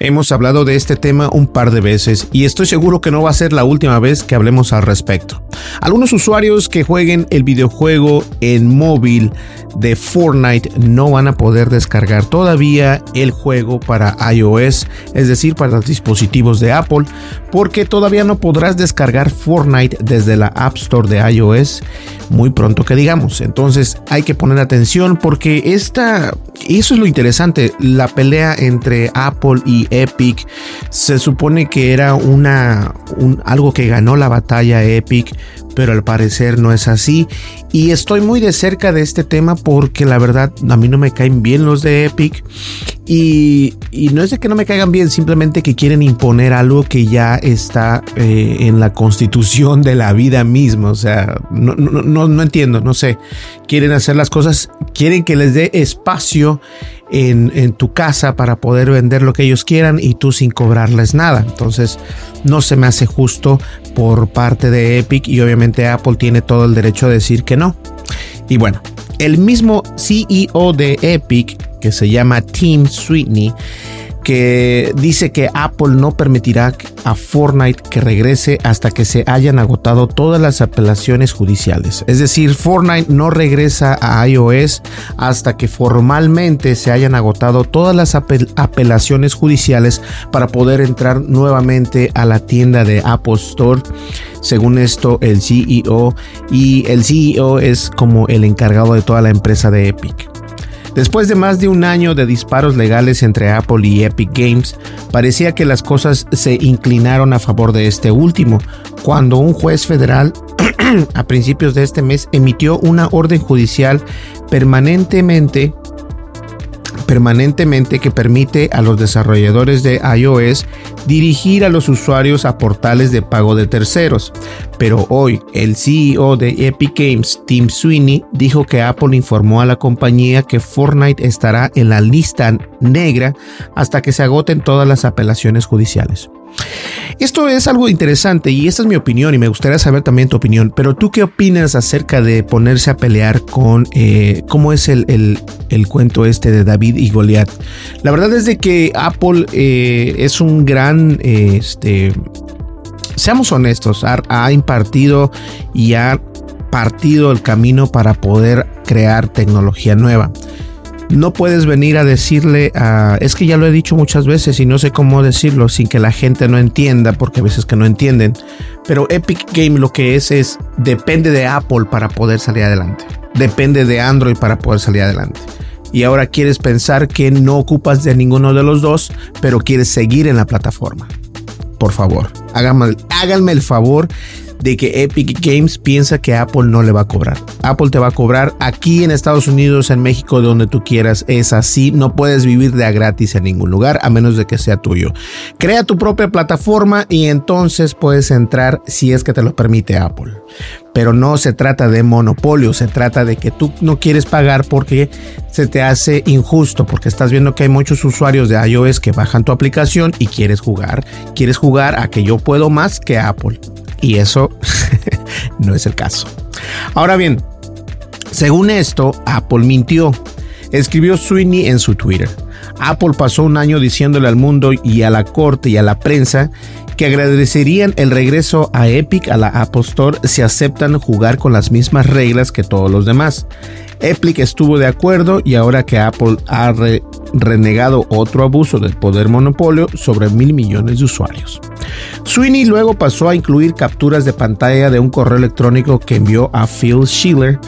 Hemos hablado de este tema un par de veces y estoy seguro que no va a ser la última vez que hablemos al respecto. Algunos usuarios que jueguen el videojuego en móvil de Fortnite no van a poder descargar todavía el juego para iOS, es decir, para los dispositivos de Apple, porque todavía no podrás descargar Fortnite desde la App Store de iOS muy pronto que digamos. Entonces hay que poner atención porque esta, eso es lo interesante, la pelea entre Apple y Epic. Se supone que era una un, algo que ganó la batalla Epic pero al parecer no es así. Y estoy muy de cerca de este tema porque la verdad a mí no me caen bien los de Epic. Y, no es de que no me caigan bien, simplemente que quieren imponer algo que ya está eh, en la constitución de la vida misma. O sea, no, no, no entiendo, no sé. Quieren hacer las cosas, quieren que les dé espacio en, en, tu casa para poder vender lo que ellos quieran y tú sin cobrarles nada. Entonces no se me hace justo por parte de Epic y obviamente Apple tiene todo el derecho a decir que no. Y bueno, el mismo CEO de Epic, que se llama Tim Sweeney, que dice que Apple no permitirá a Fortnite que regrese hasta que se hayan agotado todas las apelaciones judiciales. Es decir, Fortnite no regresa a iOS hasta que formalmente se hayan agotado todas las apelaciones judiciales para poder entrar nuevamente a la tienda de Apple Store. Según esto, el CEO y el CEO es como el encargado de toda la empresa de Epic. Después de más de un año de disparos legales entre Apple y Epic Games, parecía que las cosas se inclinaron a favor de este último, cuando un juez federal a principios de este mes emitió una orden judicial permanentemente permanentemente que permite a los desarrolladores de iOS dirigir a los usuarios a portales de pago de terceros. Pero hoy el CEO de Epic Games, Tim Sweeney, dijo que Apple informó a la compañía que Fortnite estará en la lista negra hasta que se agoten todas las apelaciones judiciales. Esto es algo interesante y esta es mi opinión y me gustaría saber también tu opinión, pero tú qué opinas acerca de ponerse a pelear con eh, cómo es el, cuento este de David y Goliat. La verdad es de que Apple eh, es un gran, este, seamos honestos, ha impartido y ha partido el camino para poder crear tecnología nueva no puedes venir a decirle a... Es que ya lo he dicho muchas veces y no sé cómo decirlo sin que la gente no entienda, porque a veces que no entienden. Pero Epic Game lo que es es, depende de Apple para poder salir adelante. Depende de Android para poder salir adelante. Y ahora quieres pensar que no ocupas de ninguno de los dos, pero quieres seguir en la plataforma. Por favor, háganme, háganme el favor de que Epic Games piensa que Apple no le va a cobrar. Apple te va a cobrar aquí en Estados Unidos, en México, donde tú quieras. Es así. No puedes vivir de a gratis en ningún lugar a menos de que sea tuyo. Crea tu propia plataforma y entonces puedes entrar si es que te lo permite Apple. Pero no se trata de monopolio, se trata de que tú no quieres pagar porque se te hace injusto, porque estás viendo que hay muchos usuarios de iOS que bajan tu aplicación y quieres jugar. Quieres jugar a que yo puedo más que Apple. Y eso no es el caso. Ahora bien, Según esto, Apple mintió. Escribió Sweeney en su Twitter. Apple pasó un año diciéndole al mundo y a la corte y a la prensa que agradecerían el regreso a Epic a la Apple Store si aceptan jugar con las mismas reglas que todos los demás. Epic estuvo de acuerdo y ahora que Apple ha renegado otro abuso del poder monopolio sobre mil millones de usuarios. Sweeney luego pasó a incluir capturas de pantalla de un correo electrónico que envió a Phil Schiller,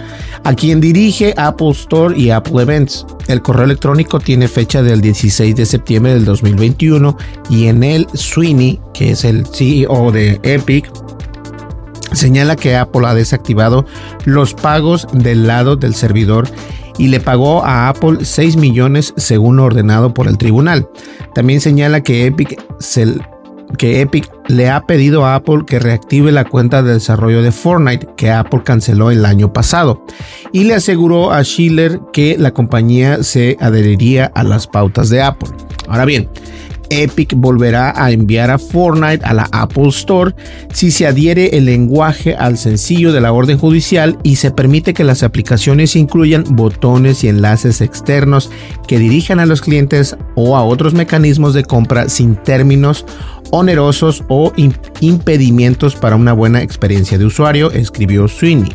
a quien dirige Apple Store y Apple Events. El correo electrónico tiene fecha del 16 de septiembre del 2021 y en él Sweeney, que es el CEO de Epic, señala que Apple ha desactivado los pagos del lado del servidor y le pagó a Apple 6 millones según ordenado por el tribunal. También señala que Epic, que Epic le ha pedido a Apple que reactive la cuenta de desarrollo de Fortnite que Apple canceló el año pasado y le aseguró a Schiller que la compañía se adheriría a las pautas de Apple. Ahora bien, Epic volverá a enviar a Fortnite a la Apple Store si se adhiere el lenguaje al sencillo de la orden judicial y se permite que las aplicaciones incluyan botones y enlaces externos que dirijan a los clientes o a otros mecanismos de compra sin términos onerosos o impedimentos para una buena experiencia de usuario, escribió Sweeney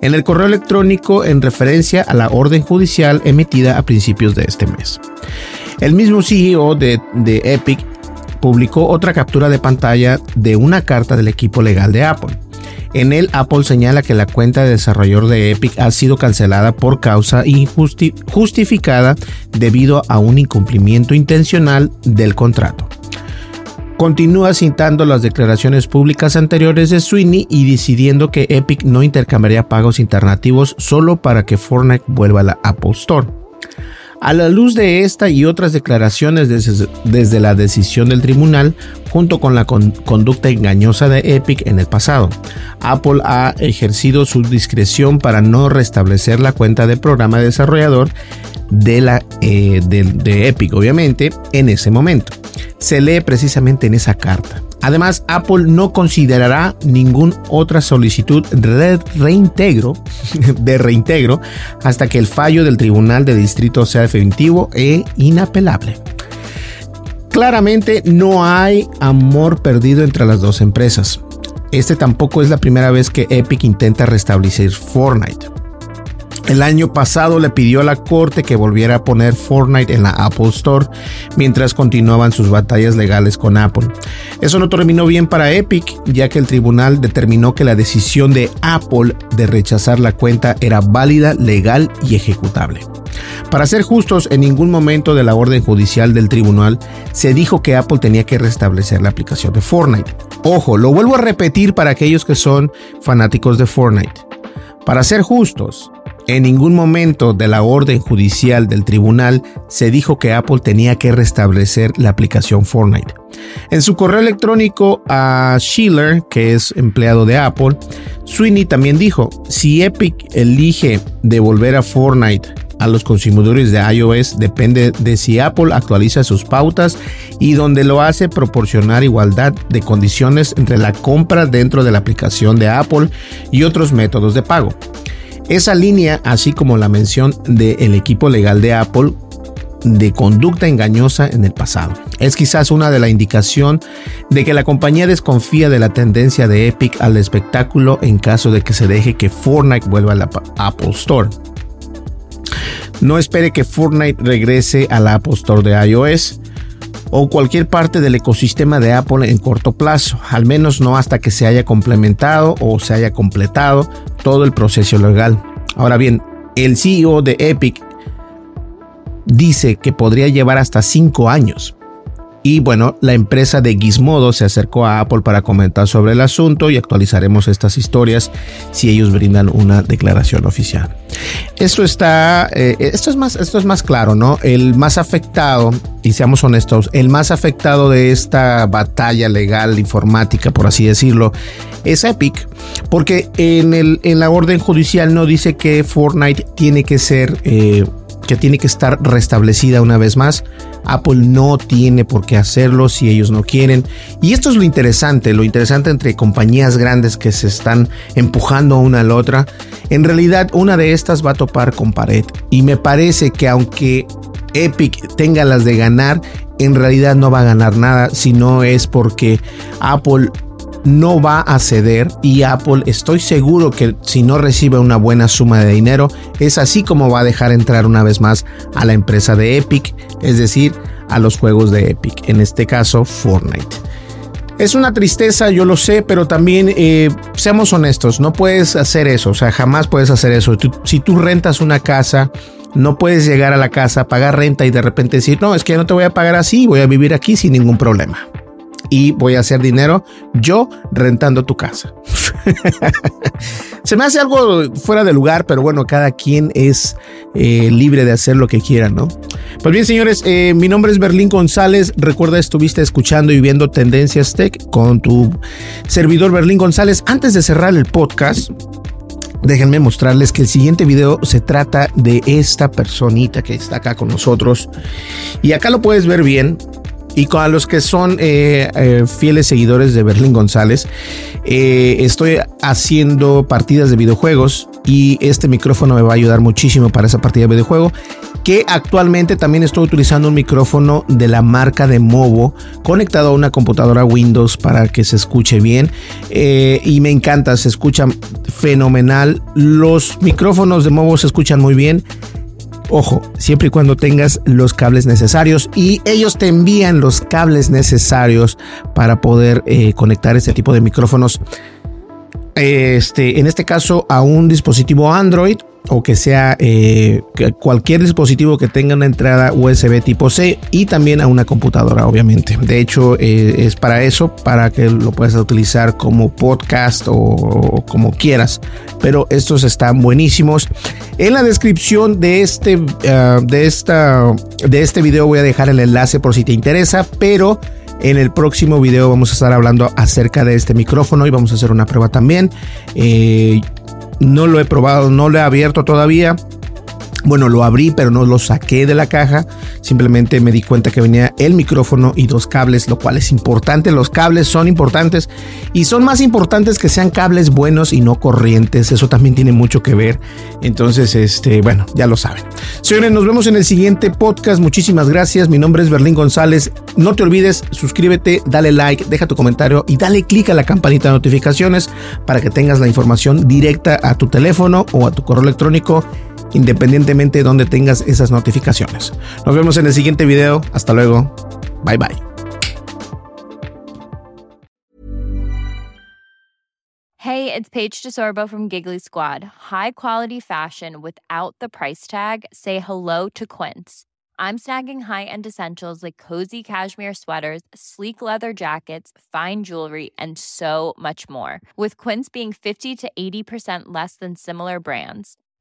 en el correo electrónico en referencia a la orden judicial emitida a principios de este mes. El mismo CEO de, Epic publicó otra captura de pantalla de una carta del equipo legal de Apple. En él, Apple señala que la cuenta de desarrollador de Epic ha sido cancelada por causa injustificada debido a un incumplimiento intencional del contrato. Continúa citando las declaraciones públicas anteriores de Sweeney y decidiendo que Epic no intercambiaría pagos alternativos solo para que Fortnite vuelva a la Apple Store. A la luz de esta y otras declaraciones desde, la decisión del tribunal, junto con la conducta engañosa de Epic en el pasado, Apple ha ejercido su discreción para no restablecer la cuenta de programa desarrollador de, la, eh, de Epic, obviamente, en ese momento. Se lee precisamente en esa carta. Además, Apple no considerará ninguna otra solicitud de reintegro, de reintegro hasta que el fallo del Tribunal de Distrito sea definitivo e inapelable. Claramente no hay amor perdido entre las dos empresas. Este tampoco es la primera vez que Epic intenta restablecer Fortnite. El año pasado le pidió a la corte que volviera a poner Fortnite en la Apple Store mientras continuaban sus batallas legales con Apple. Eso no terminó bien para Epic, ya que el tribunal determinó que la decisión de Apple de rechazar la cuenta era válida, legal y ejecutable. Para ser justos, en ningún momento de la orden judicial del tribunal se dijo que Apple tenía que restablecer la aplicación de Fortnite. Ojo, lo vuelvo a repetir para aquellos que son fanáticos de Fortnite. Para ser justos, en ningún momento de la orden judicial del tribunal se dijo que Apple tenía que restablecer la aplicación Fortnite. En su correo electrónico a Schiller, que es empleado de Apple, Sweeney también dijo, si Epic elige devolver a Fortnite a los consumidores de iOS depende de si Apple actualiza sus pautas y donde lo hace proporcionar igualdad de condiciones entre la compra dentro de la aplicación de Apple y otros métodos de pago. Esa línea, así como la mención del equipo legal de Apple, de conducta engañosa en el pasado. Es quizás una de la indicación de que la compañía desconfía de la tendencia de Epic al espectáculo en caso de que se deje que Fortnite vuelva a la Apple Store. No espere que Fortnite regrese a la Apple Store de iOS o cualquier parte del ecosistema de Apple en corto plazo, al menos no hasta que se haya complementado o se haya completado todo el proceso legal. Ahora bien, el CEO de Epic dice que podría llevar hasta 5 años. Y bueno, la empresa de Gizmodo se acercó a Apple para comentar sobre el asunto y actualizaremos estas historias si ellos brindan una declaración oficial. Esto está, eh, esto es más, esto es más claro, ¿no? El más afectado, y seamos honestos, el más afectado de esta batalla legal informática, por así decirlo, es Epic, porque en, el, en la orden judicial no dice que Fortnite tiene que ser eh, que tiene que estar restablecida una vez más. Apple no tiene por qué hacerlo si ellos no quieren. Y esto es lo interesante, lo interesante entre compañías grandes que se están empujando una a la otra. En realidad una de estas va a topar con pared. Y me parece que aunque Epic tenga las de ganar, en realidad no va a ganar nada si no es porque Apple no va a ceder y Apple estoy seguro que si no recibe una buena suma de dinero es así como va a dejar entrar una vez más a la empresa de Epic, es decir, a los juegos de Epic, en este caso Fortnite. Es una tristeza, yo lo sé, pero también eh, seamos honestos, no puedes hacer eso, o sea, jamás puedes hacer eso. si tú rentas una casa, no puedes llegar a la casa, pagar renta y de repente decir, no, es que no te voy a pagar así, voy a vivir aquí sin ningún problema y voy a hacer dinero yo rentando tu casa. Se me hace algo fuera de lugar, pero bueno, cada quien es eh, libre de hacer lo que quiera, ¿no? Pues bien, señores, eh, mi nombre es Berlín González. Recuerda, estuviste escuchando y viendo Tendencias Tech con tu servidor Berlín González. Antes de cerrar el podcast, déjenme mostrarles que el siguiente video se trata de esta personita que está acá con nosotros. Y acá lo puedes ver bien. Y con los que son eh, eh, fieles seguidores de Berlín González, eh, estoy haciendo partidas de videojuegos y este micrófono me va a ayudar muchísimo para esa partida de videojuego. Que actualmente también estoy utilizando un micrófono de la marca de Movo conectado a una computadora Windows para que se escuche bien. y me encanta, se escucha fenomenal. Los micrófonos de Movo se escuchan muy bien. Ojo, siempre y cuando tengas los cables necesarios y ellos te envían los cables necesarios para poder eh, conectar este tipo de micrófonos. Este, en este caso a un dispositivo Android o que sea eh, cualquier dispositivo que tenga una entrada USB tipo C y también a una computadora, obviamente. De hecho, eh, es para eso, para que lo puedas utilizar como podcast o, como quieras. Pero estos están buenísimos. En la descripción de este, ah, de esta, de este video voy a dejar el enlace por si te interesa, pero en el próximo video vamos a estar hablando acerca de este micrófono y vamos a hacer una prueba también. Eh, no lo he probado, no lo he abierto todavía. Bueno, lo abrí, pero no lo saqué de la caja. Simplemente me di cuenta que venía el micrófono y dos cables, lo cual es importante. Los cables son importantes y son más importantes que sean cables buenos y no corrientes. Eso también tiene mucho que ver. Entonces, este, bueno, ya lo saben. Señores, nos vemos en el siguiente podcast. Muchísimas gracias. Mi nombre es Berlín González. No te olvides, suscríbete, dale like, deja tu comentario y dale clic a la campanita de notificaciones para que tengas la información directa a tu teléfono o a tu correo electrónico independientemente de donde tengas esas notificaciones. Nos vemos en el siguiente video. Hasta luego. Bye bye. Hey, it's Paige DeSorbo from Giggly Squad. High quality fashion without the price tag. Say hello to Quince. I'm snagging high-end essentials like cozy cashmere sweaters, sleek leather jackets, fine jewelry, and so much more. With Quince being 50 to 80% less than similar brands